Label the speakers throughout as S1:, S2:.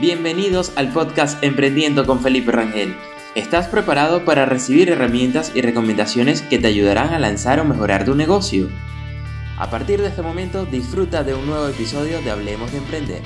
S1: Bienvenidos al podcast Emprendiendo con Felipe Rangel. ¿Estás preparado para recibir herramientas y recomendaciones que te ayudarán a lanzar o mejorar tu negocio? A partir de este momento disfruta de un nuevo episodio de Hablemos de Emprender.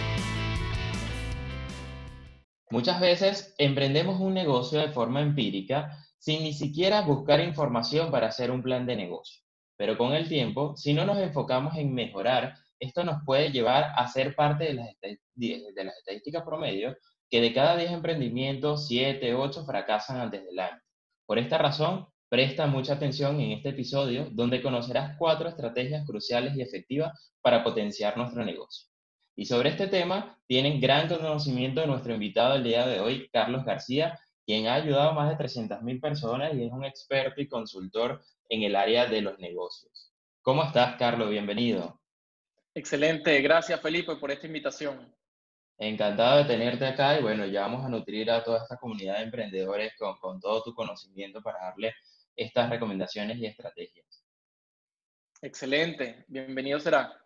S1: Muchas veces emprendemos un negocio de forma empírica sin ni siquiera buscar información para hacer un plan de negocio. Pero con el tiempo, si no nos enfocamos en mejorar esto nos puede llevar a ser parte de las, estadísticas promedio, que de cada 10 emprendimientos, 7, 8 fracasan antes del año. Por esta razón, presta mucha atención en este episodio, donde conocerás cuatro estrategias cruciales y efectivas para potenciar nuestro negocio. Y sobre este tema, tienen gran conocimiento de nuestro invitado el día de hoy, Carlos García, quien ha ayudado a más de 300.000 personas y es un experto y consultor en el área de los negocios. ¿Cómo estás, Carlos? Bienvenido.
S2: Excelente, gracias Felipe por esta invitación.
S1: Encantado de tenerte acá y bueno, ya vamos a nutrir a toda esta comunidad de emprendedores con, con todo tu conocimiento para darle estas recomendaciones y estrategias.
S2: Excelente, bienvenido será.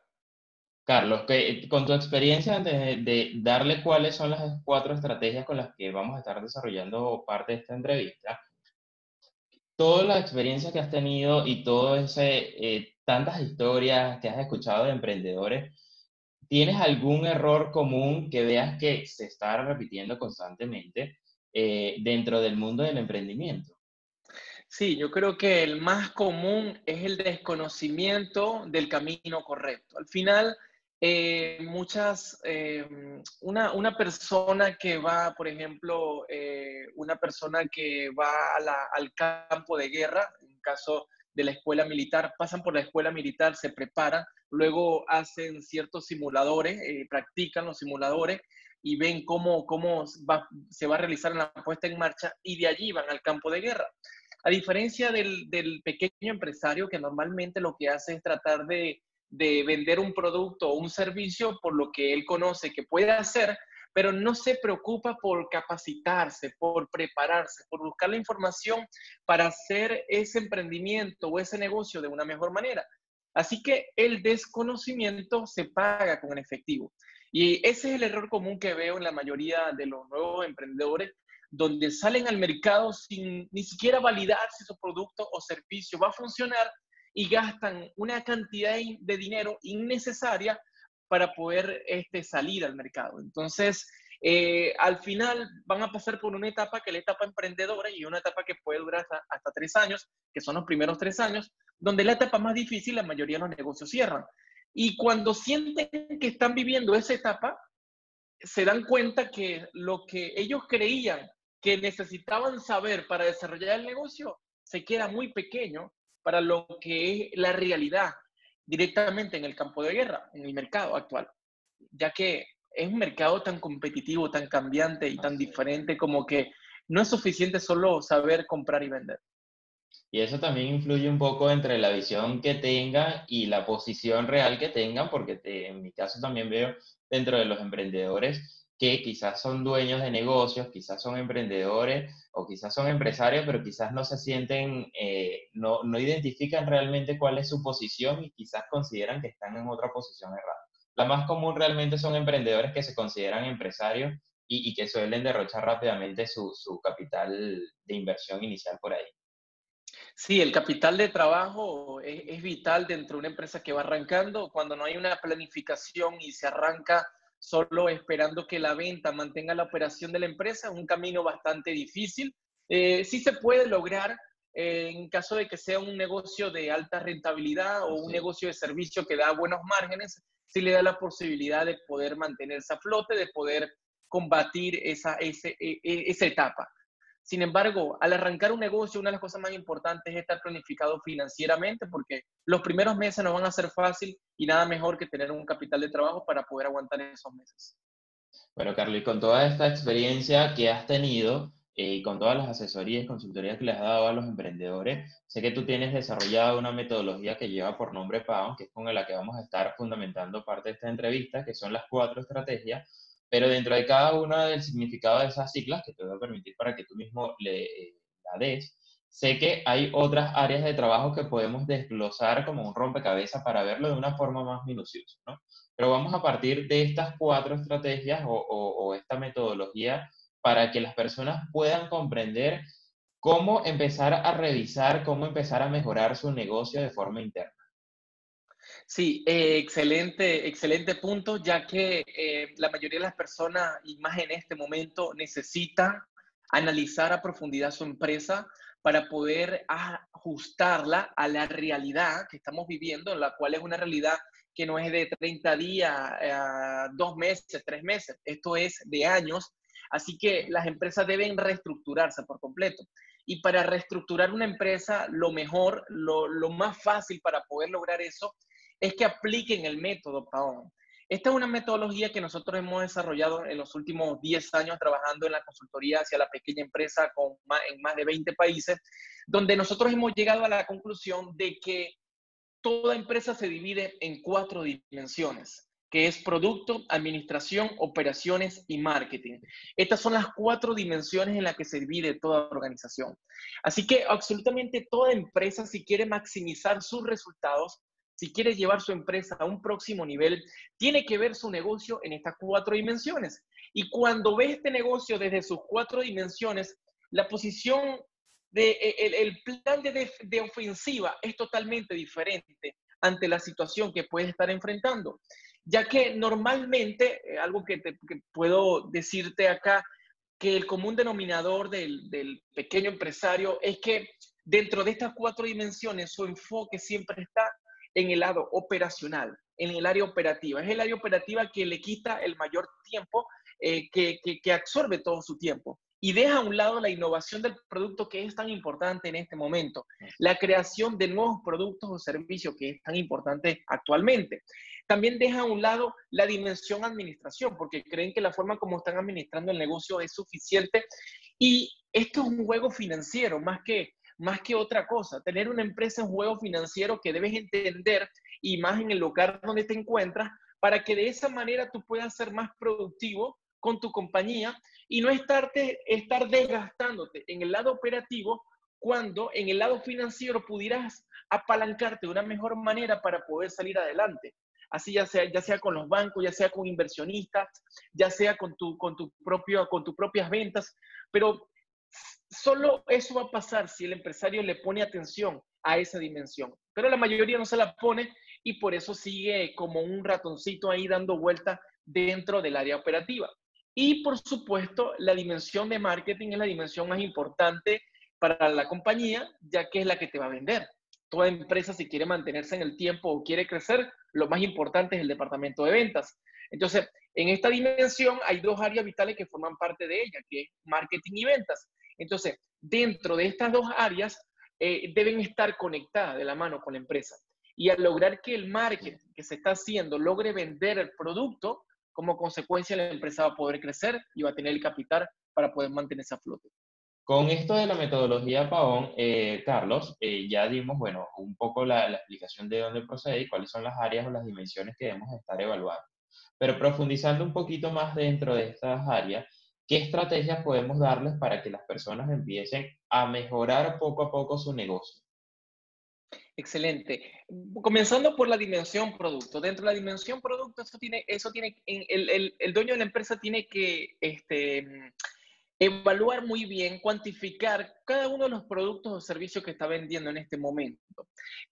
S1: Carlos, que, con tu experiencia, antes de, de, darle cuáles son las cuatro estrategias con las que vamos a estar desarrollando parte de esta entrevista, toda la experiencia que has tenido y todo ese eh, tantas historias que has escuchado de emprendedores, ¿tienes algún error común que veas que se está repitiendo constantemente eh, dentro del mundo del emprendimiento?
S2: Sí, yo creo que el más común es el desconocimiento del camino correcto. Al final, eh, muchas, eh, una, una, persona que va, por ejemplo, una persona que va al campo de guerra, en caso de la escuela militar, pasan por la escuela militar, se preparan, luego hacen ciertos simuladores, eh, practican los simuladores y ven cómo, cómo se va a realizar la puesta en marcha y de allí van al campo de guerra. A diferencia del, pequeño empresario que normalmente lo que hace es tratar de, de vender un producto o un servicio por lo que él conoce que puede hacer, pero no se preocupa por capacitarse, por prepararse, por buscar la información para hacer ese emprendimiento o ese negocio de una mejor manera. Así que el desconocimiento se paga con el efectivo. Y ese es el error común que veo en la mayoría de los nuevos emprendedores, donde salen al mercado sin ni siquiera validar si su producto o servicio va a funcionar y gastan una cantidad de dinero innecesaria para poder este, salir al mercado. Entonces, eh, al final van a pasar por una etapa que es la etapa emprendedora y una etapa que puede durar hasta, tres años, que son los primeros tres años, donde la etapa más difícil la mayoría de los negocios cierran. Y cuando sienten que están viviendo esa etapa, se dan cuenta que lo que ellos creían que necesitaban saber para desarrollar el negocio se queda muy pequeño para lo que es la realidad directamente en el campo de guerra, en el mercado actual, ya que es un mercado tan competitivo, tan cambiante y tan diferente como que no es suficiente solo saber comprar y vender.
S1: Y eso también influye un poco entre la visión que tengan y la posición real que tengan, porque en mi caso también veo dentro de los emprendedores que quizás son dueños de negocios, quizás son emprendedores o quizás son empresarios, pero quizás no se sienten, eh, no, no identifican realmente cuál es su posición y quizás consideran que están en otra posición errada. La más común realmente son emprendedores que se consideran empresarios y, y que suelen derrochar rápidamente su, su capital de inversión inicial por ahí.
S2: Sí, el capital de trabajo es, es, vital dentro de una empresa que va arrancando. Cuando no hay una planificación y se arranca solo esperando que la venta mantenga la operación de la empresa, un camino bastante difícil. Eh, sí se puede lograr eh, en caso de que sea un negocio de alta rentabilidad o un negocio de servicio que da buenos márgenes, sí le da la posibilidad de poder mantenerse a flote, de poder combatir esa, ese, e, e, esa etapa. Sin embargo, al arrancar un negocio, una de las cosas más importantes es estar planificado financieramente porque los primeros meses no van a ser fácil y nada mejor que tener un capital de trabajo para poder aguantar esos meses.
S1: Bueno, Carlos, con toda esta experiencia que has tenido eh, y con todas las asesorías y consultorías que les has dado a los emprendedores, sé que tú tienes desarrollado una metodología que lleva por nombre PAUN, que es con la que vamos a estar fundamentando parte de esta entrevista, que son las cuatro estrategias pero dentro de cada una del significado de esas siglas, que te voy a permitir para que tú mismo le, eh, la des, sé que hay otras áreas de trabajo que podemos desglosar como un rompecabezas para verlo de una forma más minuciosa, ¿no? pero vamos a partir de estas cuatro estrategias o, o esta metodología para que las personas puedan comprender cómo empezar a revisar, cómo empezar a mejorar su negocio de forma interna.
S2: Sí, eh, excelente, excelente punto, ya que eh, la mayoría de las personas, y más en este momento, necesitan analizar a profundidad su empresa para poder ajustarla a la realidad que estamos viviendo, la cual es una realidad que no es de 30 días, eh, dos meses, tres meses, esto es de años. Así que las empresas deben reestructurarse por completo. Y para reestructurar una empresa, lo mejor, lo, lo más fácil para poder lograr eso es que apliquen el método PAON. Esta es una metodología que nosotros hemos desarrollado en los últimos 10 años trabajando en la consultoría hacia la pequeña empresa en más de 20 países, donde nosotros hemos llegado a la conclusión de que toda empresa se divide en cuatro dimensiones, que es producto, administración, operaciones y marketing. Estas son las cuatro dimensiones en las que se divide toda organización. Así que absolutamente toda empresa, si quiere maximizar sus resultados, si quiere llevar su empresa a un próximo nivel, tiene que ver su negocio en estas cuatro dimensiones. Y cuando ve este negocio desde sus cuatro dimensiones, la posición de, e, el, plan de, ofensiva es totalmente diferente ante la situación que puede estar enfrentando. Ya que normalmente, eh, algo que, puedo decirte acá, que el común denominador del, del pequeño empresario es que dentro de estas cuatro dimensiones su enfoque siempre está en el lado operacional, en el área operativa. Es el área operativa que le quita el mayor tiempo, eh, que, que, absorbe todo su tiempo y deja a un lado la innovación del producto que es tan importante en este momento, la creación de nuevos productos o servicios que es tan importante actualmente. También deja a un lado la dimensión administración, porque creen que la forma como están administrando el negocio es suficiente y esto es un juego financiero más que más que otra cosa. Tener una empresa es un juego financiero que debes entender y más en el lugar donde te encuentras para que de esa manera tú puedas ser más productivo con tu compañía y no estarte, estar desgastándote en el lado operativo cuando en el lado financiero pudieras apalancarte de una mejor manera para poder salir adelante. Así ya sea, ya sea con los bancos, ya sea con inversionistas, ya sea con tu, con tu propio, con tus propias ventas, pero solo eso va a pasar si el empresario le pone atención a esa dimensión. Pero la mayoría no se la pone y por eso sigue como un ratoncito ahí dando vuelta dentro del área operativa. Y por supuesto, la dimensión de marketing es la dimensión más importante para la compañía, ya que es la que te va a vender. Toda empresa, si quiere mantenerse en el tiempo o quiere crecer, lo más importante es el departamento de ventas. Entonces, en esta dimensión hay dos áreas vitales que forman parte de ella, que es marketing y ventas. Entonces, dentro de estas dos áreas eh, deben estar conectadas de la mano con la empresa. Y al lograr que el marketing que se está haciendo logre vender el producto, como consecuencia la empresa va a poder crecer y va a tener el capital para poder mantenerse a flote.
S1: Con esto de la metodología PAON, eh, Carlos, eh, ya dimos, bueno, un poco la, la, explicación de dónde procede y cuáles son las áreas o las dimensiones que debemos estar evaluando. Pero profundizando un poquito más dentro de estas áreas, ¿Qué estrategias podemos darles para que las personas empiecen a mejorar poco a poco su negocio?
S2: Excelente. Comenzando por la dimensión producto. Dentro de la dimensión producto, eso tiene, eso tiene, el, el, el dueño de la empresa tiene que este, evaluar muy bien, cuantificar cada uno de los productos o servicios que está vendiendo en este momento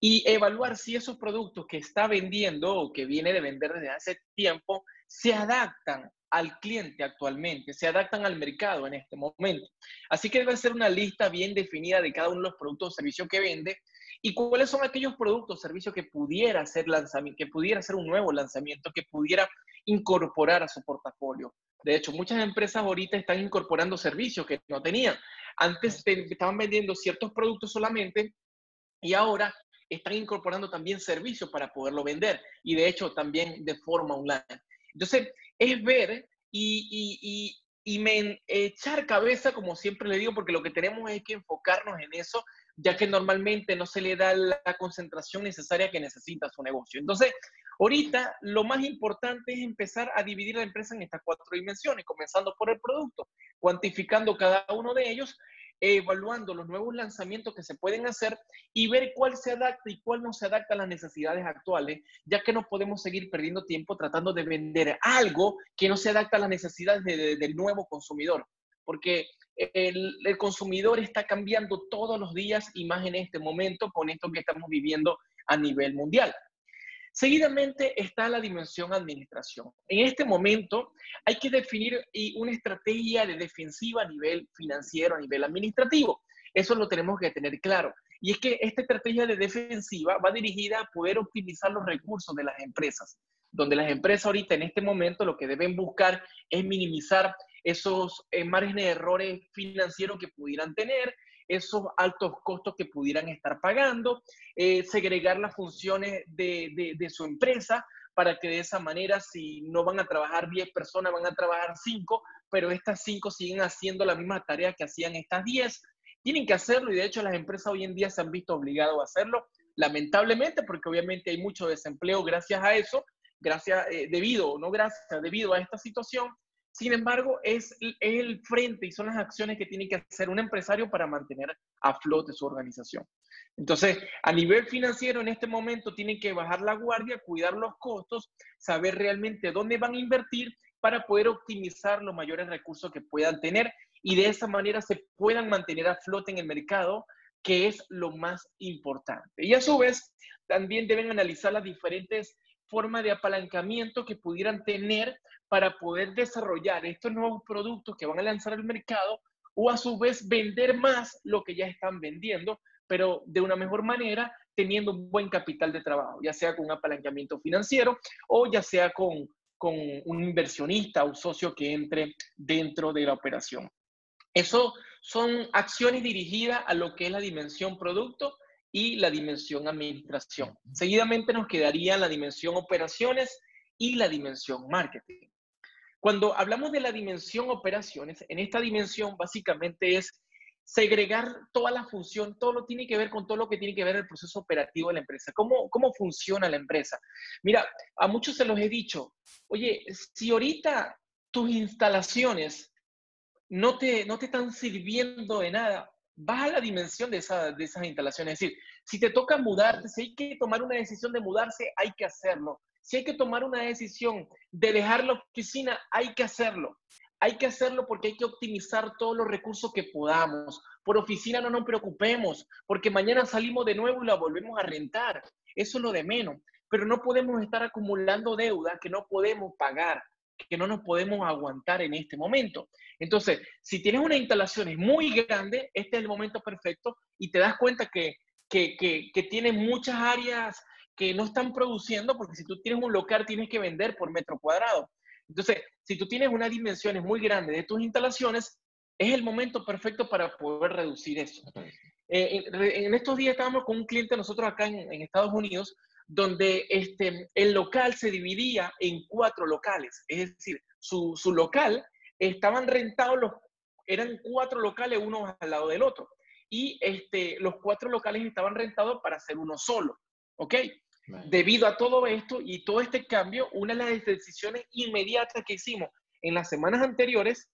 S2: y evaluar si esos productos que está vendiendo o que viene de vender desde hace tiempo se adaptan al cliente actualmente, se adaptan al mercado en este momento. Así que debe ser una lista bien definida de cada uno de los productos o servicios que vende y cuáles son aquellos productos o servicios que pudiera ser lanzamiento, que pudiera ser un nuevo lanzamiento, que pudiera incorporar a su portafolio. De hecho, muchas empresas ahorita están incorporando servicios que no tenían. Antes estaban vendiendo ciertos productos solamente y ahora están incorporando también servicios para poderlo vender y de hecho también de forma online. Entonces, es ver y, me echar cabeza, como siempre le digo, porque lo que tenemos es que enfocarnos en eso, ya que normalmente no se le da la concentración necesaria que necesita su negocio. Entonces, ahorita lo más importante es empezar a dividir la empresa en estas cuatro dimensiones, comenzando por el producto, cuantificando cada uno de ellos evaluando los nuevos lanzamientos que se pueden hacer y ver cuál se adapta y cuál no se adapta a las necesidades actuales, ya que no podemos seguir perdiendo tiempo tratando de vender algo que no se adapta a las necesidades del nuevo consumidor, porque el, el, consumidor está cambiando todos los días y más en este momento con esto que estamos viviendo a nivel mundial. Seguidamente está la dimensión administración. En este momento hay que definir una estrategia de defensiva a nivel financiero, a nivel administrativo. Eso lo tenemos que tener claro. Y es que esta estrategia de defensiva va dirigida a poder optimizar los recursos de las empresas, donde las empresas ahorita en este momento lo que deben buscar es minimizar esos eh, márgenes de errores financieros que pudieran tener, esos altos costos que pudieran estar pagando, eh, segregar las funciones de, de, su empresa para que de esa manera, si no van a trabajar 10 personas, van a trabajar 5, pero estas 5 siguen haciendo la misma tarea que hacían estas 10. Tienen que hacerlo y de hecho las empresas hoy en día se han visto obligadas a hacerlo, lamentablemente, porque obviamente hay mucho desempleo gracias a eso, gracias, eh, debido, no gracias, debido a esta situación, sin embargo, es, el frente y son las acciones que tiene que hacer un empresario para mantener a flote su organización. Entonces, a nivel financiero, en este momento tienen que bajar la guardia, cuidar los costos, saber realmente dónde van a invertir para poder optimizar los mayores recursos que puedan tener y de esa manera se puedan mantener a flote en el mercado, que es lo más importante. Y a su vez, también deben analizar las diferentes formas de apalancamiento que pudieran tener para poder desarrollar estos nuevos productos que van a lanzar al mercado o a su vez vender más lo que ya están vendiendo, pero de una mejor manera, teniendo un buen capital de trabajo, ya sea con un apalancamiento financiero o ya sea con, con un inversionista o socio que entre dentro de la operación. Eso son acciones dirigidas a lo que es la dimensión producto y la dimensión administración. Seguidamente nos quedaría la dimensión operaciones y la dimensión marketing. Cuando hablamos de la dimensión operaciones, en esta dimensión básicamente es segregar toda la función, todo lo tiene que ver con todo lo que tiene que ver el proceso operativo de la empresa. ¿Cómo, cómo funciona la empresa? Mira, a muchos se los he dicho, oye, si ahorita tus instalaciones no te, no te están sirviendo de nada, vas a la dimensión de, de esas instalaciones. Es decir, si te toca mudarte, si hay que tomar una decisión de mudarse, hay que hacerlo. Si hay que tomar una decisión de dejar la oficina, hay que hacerlo. Hay que hacerlo porque hay que optimizar todos los recursos que podamos. Por oficina no nos preocupemos, porque mañana salimos de nuevo y la volvemos a rentar. Eso es lo de menos. Pero no podemos estar acumulando deuda que no podemos pagar, que no nos podemos aguantar en este momento. Entonces, si tienes una instalación muy grande, este es el momento perfecto y te das cuenta que, que, que, que tiene muchas áreas que no están produciendo, porque si tú tienes un local tienes que vender por metro cuadrado. Entonces, si tú tienes unas dimensiones muy grandes de tus instalaciones, es el momento perfecto para poder reducir eso. Eh, en, estos días estábamos con un cliente nosotros acá en, Estados Unidos, donde este, el local se dividía en cuatro locales, es decir, su, su local estaban rentados los, eran cuatro locales uno al lado del otro, y este, los cuatro locales estaban rentados para hacer uno solo, ¿ok? Debido a todo esto y todo este cambio, una de las decisiones inmediatas que hicimos en las semanas anteriores,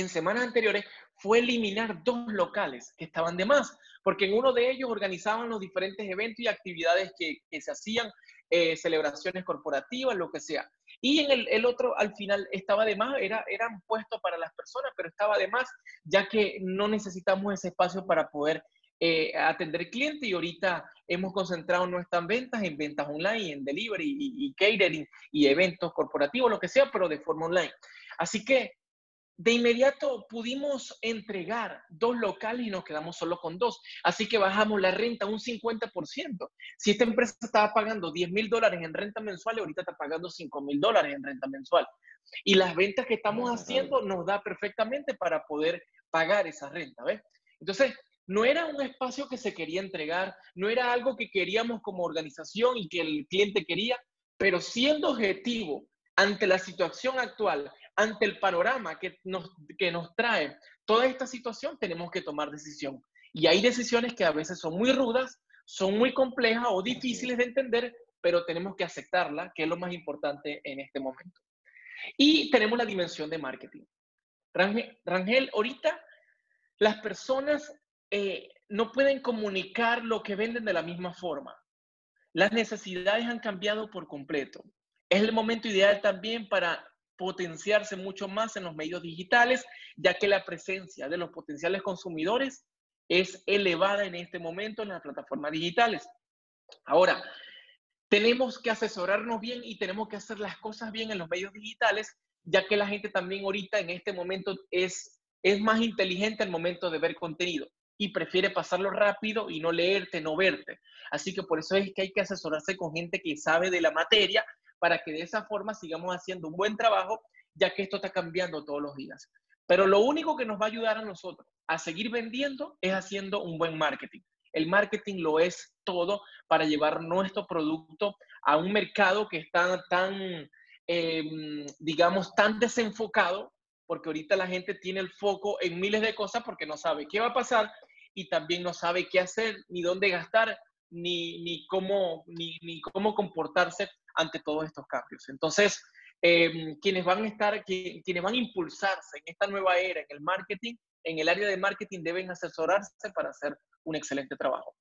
S2: en semanas anteriores, fue eliminar dos locales que estaban de más, porque en uno de ellos organizaban los diferentes eventos y actividades que, se hacían, eh, celebraciones corporativas, lo que sea. Y en el, otro, al final, estaba de más, era, eran puestos para las personas, pero estaba de más, ya que no necesitamos ese espacio para poder eh, atender cliente y ahorita hemos concentrado nuestras ventas en ventas online, en delivery y, catering y eventos corporativos, lo que sea, pero de forma online. Así que de inmediato pudimos entregar dos locales y nos quedamos solo con dos. Así que bajamos la renta un 50%. Si esta empresa estaba pagando 10 mil dólares en renta mensual, ahorita está pagando 5 mil dólares en renta mensual. Y las ventas que estamos haciendo nos da perfectamente para poder pagar esa renta, ¿ves? Entonces, no era un espacio que se quería entregar, no era algo que queríamos como organización y que el cliente quería, pero siendo objetivo ante la situación actual, ante el panorama que nos, que nos trae toda esta situación, tenemos que tomar decisión. Y hay decisiones que a veces son muy rudas, son muy complejas o difíciles de entender, pero tenemos que aceptarla, que es lo más importante en este momento. Y tenemos la dimensión de marketing. Rangel, ahorita las personas eh, no pueden comunicar lo que venden de la misma forma. Las necesidades han cambiado por completo. Es el momento ideal también para potenciarse mucho más en los medios digitales, ya que la presencia de los potenciales consumidores es elevada en este momento en las plataformas digitales. Ahora, tenemos que asesorarnos bien y tenemos que hacer las cosas bien en los medios digitales, ya que la gente también ahorita en este momento es, es más inteligente al momento de ver contenido y prefiere pasarlo rápido y no leerte, no verte. Así que por eso es que hay que asesorarse con gente que sabe de la materia para que de esa forma sigamos haciendo un buen trabajo, ya que esto está cambiando todos los días. Pero lo único que nos va a ayudar a nosotros a seguir vendiendo es haciendo un buen marketing. El marketing lo es todo para llevar nuestro producto a un mercado que está tan, em, digamos, tan desenfocado, porque ahorita la gente tiene el foco en miles de cosas porque no sabe qué va a pasar y también no sabe qué hacer, ni dónde gastar, ni, ni, cómo, ni, ni cómo comportarse ante todos estos cambios. Entonces, em, quienes van a estar, quienes van a impulsarse en esta nueva era en el marketing, en el área de marketing deben asesorarse para hacer un excelente trabajo.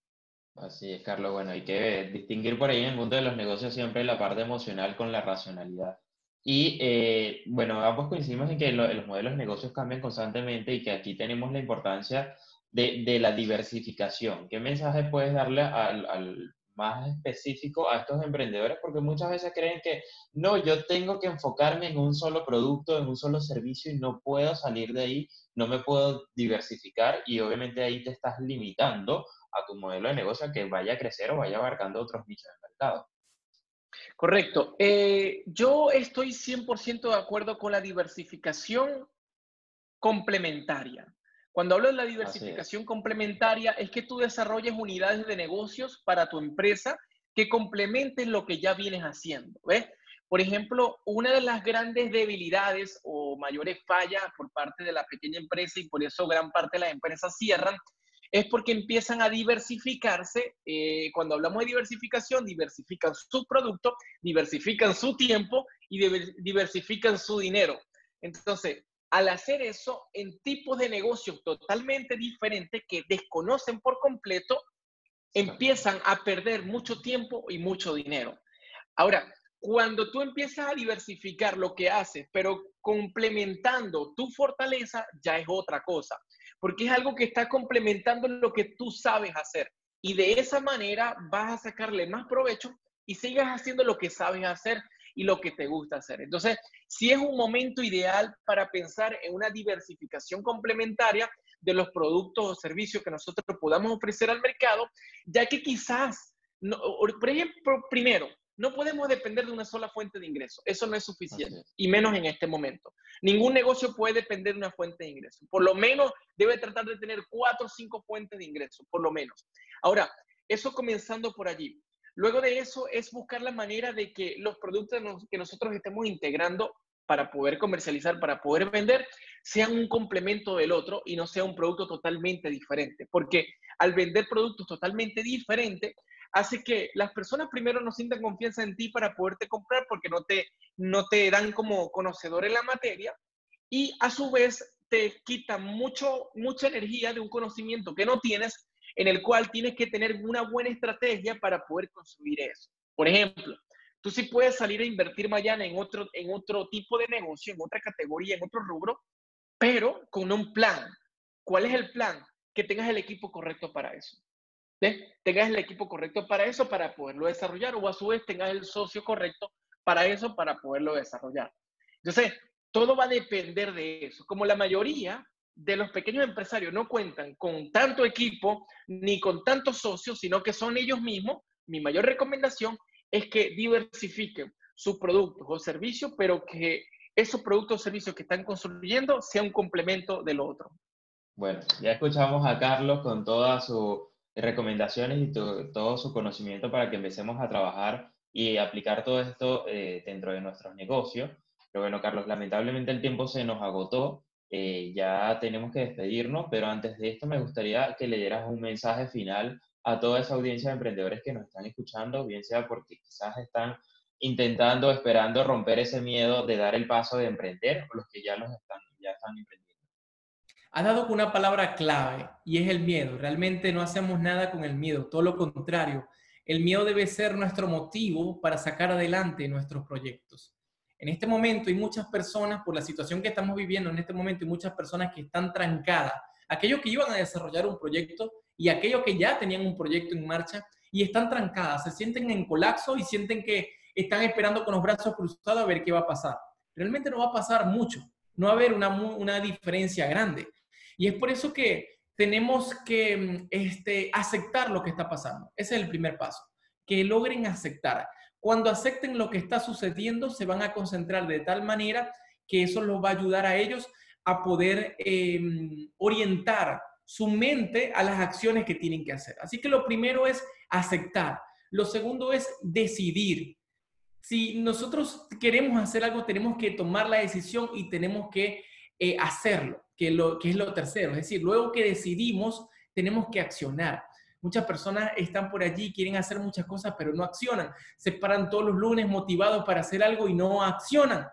S1: Así es, Carlos. Bueno, hay que distinguir por ahí en el mundo de los negocios siempre la parte emocional con la racionalidad. Y eh, bueno, ambos coincidimos en que los modelos de negocios cambian constantemente y que aquí tenemos la importancia de, de la diversificación. ¿Qué mensaje puedes darle al, al, más específico a estos emprendedores? Porque muchas veces creen que no, yo tengo que enfocarme en un solo producto, en un solo servicio y no puedo salir de ahí, no me puedo diversificar y obviamente ahí te estás limitando a tu modelo de negocio que vaya a crecer o vaya abarcando otros nichos de mercado.
S2: Correcto. Eh, yo estoy 100% de acuerdo con la diversificación complementaria. Cuando hablo de la diversificación complementaria, es que tú desarrolles unidades de negocios para tu empresa que complementen lo que ya vienes haciendo. ¿ves? Por ejemplo, una de las grandes debilidades o mayores fallas por parte de la pequeña empresa y por eso gran parte de las empresas cierran, es porque empiezan a diversificarse. Eh, cuando hablamos de diversificación, diversifican su producto, diversifican su tiempo y diversifican su dinero. Entonces, al hacer eso en tipos de negocios totalmente diferentes que desconocen por completo, empiezan a perder mucho tiempo y mucho dinero. Ahora, cuando tú empiezas a diversificar lo que haces, pero complementando tu fortaleza, ya es otra cosa, porque es algo que está complementando lo que tú sabes hacer. Y de esa manera vas a sacarle más provecho y sigas haciendo lo que sabes hacer y lo que te gusta hacer. Entonces, si es un momento ideal para pensar en una diversificación complementaria de los productos o servicios que nosotros podamos ofrecer al mercado, ya que quizás, por ejemplo, primero, no podemos depender de una sola fuente de ingreso. Eso no es suficiente, y menos en este momento. Ningún negocio puede depender de una fuente de ingreso. Por lo menos debe tratar de tener cuatro o cinco fuentes de ingreso, por lo menos. Ahora, eso comenzando por allí. Luego de eso es buscar la manera de que los productos que nosotros estemos integrando para poder comercializar, para poder vender, sean un complemento del otro y no sea un producto totalmente diferente. Porque al vender productos totalmente diferentes, hace que las personas primero no sientan confianza en ti para poderte comprar porque no te, no te dan como conocedor en la materia y a su vez te quita mucho, mucha energía de un conocimiento que no tienes en el cual tienes que tener una buena estrategia para poder construir eso. Por ejemplo, tú sí puedes salir a invertir mañana en otro, en otro tipo de negocio, en otra categoría, en otro rubro, pero con un plan. ¿Cuál es el plan? Que tengas el equipo correcto para eso. Tengas el equipo correcto para eso, para poderlo desarrollar, o a su vez tengas el socio correcto para eso, para poderlo desarrollar. Entonces, todo va a depender de eso. Como la mayoría de los pequeños empresarios no cuentan con tanto equipo ni con tantos socios, sino que son ellos mismos, mi mayor recomendación es que diversifiquen sus productos o servicios, pero que esos productos o servicios que están construyendo sean un complemento del otro.
S1: Bueno, ya escuchamos a Carlos con todas sus recomendaciones y todo su conocimiento para que empecemos a trabajar y aplicar todo esto eh, dentro de nuestros negocios. Pero bueno, Carlos, lamentablemente el tiempo se nos agotó. Eh, ya tenemos que despedirnos, pero antes de esto me gustaría que le dieras un mensaje final a toda esa audiencia de emprendedores que nos están escuchando, bien sea porque quizás están intentando, esperando romper ese miedo de dar el paso de emprender o los que ya, los están, ya están emprendiendo.
S2: Ha dado una palabra clave y es el miedo. Realmente no hacemos nada con el miedo, todo lo contrario. El miedo debe ser nuestro motivo para sacar adelante nuestros proyectos. En este momento hay muchas personas, por la situación que estamos viviendo en este momento, hay muchas personas que están trancadas. Aquellos que iban a desarrollar un proyecto y aquellos que ya tenían un proyecto en marcha y están trancadas, se sienten en colapso y sienten que están esperando con los brazos cruzados a ver qué va a pasar. Realmente no va a pasar mucho, no va a haber una, una diferencia grande. Y es por eso que tenemos que mm, este, aceptar lo que está pasando. Ese es el primer paso, que logren aceptar. Cuando acepten lo que está sucediendo, se van a concentrar de tal manera que eso los va a ayudar a ellos a poder em, orientar su mente a las acciones que tienen que hacer. Así que lo primero es aceptar. Lo segundo es decidir. Si nosotros queremos hacer algo, tenemos que tomar la decisión y tenemos que eh, hacerlo, que, lo, que es lo tercero. Es decir, luego que decidimos, tenemos que accionar. Muchas personas están por allí, quieren hacer muchas cosas, pero no accionan. Se paran todos los lunes motivados para hacer algo y no accionan.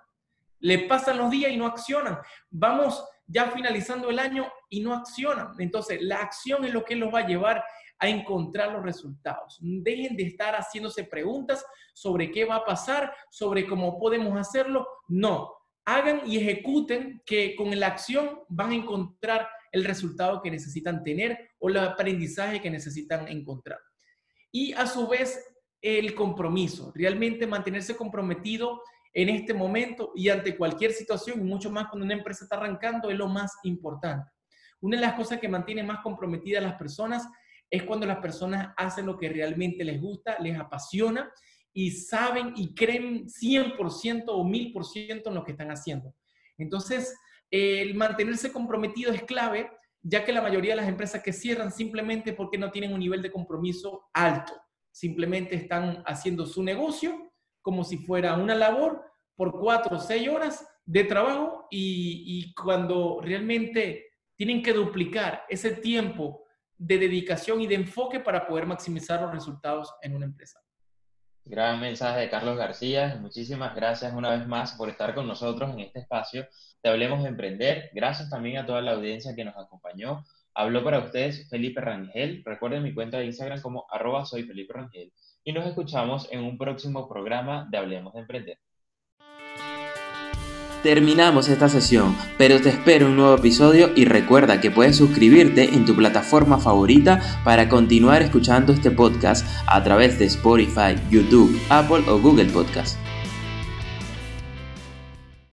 S2: Le pasan los días y no accionan. Vamos ya finalizando el año y no accionan. Entonces, la acción es lo que los va a llevar a encontrar los resultados. Dejen de estar haciéndose preguntas sobre qué va a pasar, sobre cómo podemos hacerlo. No, hagan y ejecuten que con la acción van a encontrar el resultado que necesitan tener o el aprendizaje que necesitan encontrar. Y a su vez, el compromiso, realmente mantenerse comprometido en este momento y ante cualquier situación, mucho más cuando una empresa está arrancando, es lo más importante. Una de las cosas que mantiene más comprometidas a las personas es cuando las personas hacen lo que realmente les gusta, les apasiona y saben y creen 100% o 1000% en lo que están haciendo. Entonces, el mantenerse comprometido es clave, ya que la mayoría de las empresas que cierran simplemente porque no tienen un nivel de compromiso alto, simplemente están haciendo su negocio como si fuera una labor por cuatro o seis horas de trabajo y, cuando realmente tienen que duplicar ese tiempo de dedicación y de enfoque para poder maximizar los resultados en una empresa.
S1: Gran mensaje de Carlos García. Muchísimas gracias una vez más por estar con nosotros en este espacio. Te hablemos de emprender. Gracias también a toda la audiencia que nos acompañó. Habló para ustedes Felipe Rangel. Recuerden mi cuenta de Instagram como arroba soy Felipe Rangel. Y nos escuchamos en un próximo programa de Hablemos de Emprender. Terminamos esta sesión, pero te espero un nuevo episodio y recuerda que puedes suscribirte en tu plataforma favorita para continuar escuchando este podcast a través de Spotify, YouTube, Apple o Google Podcast.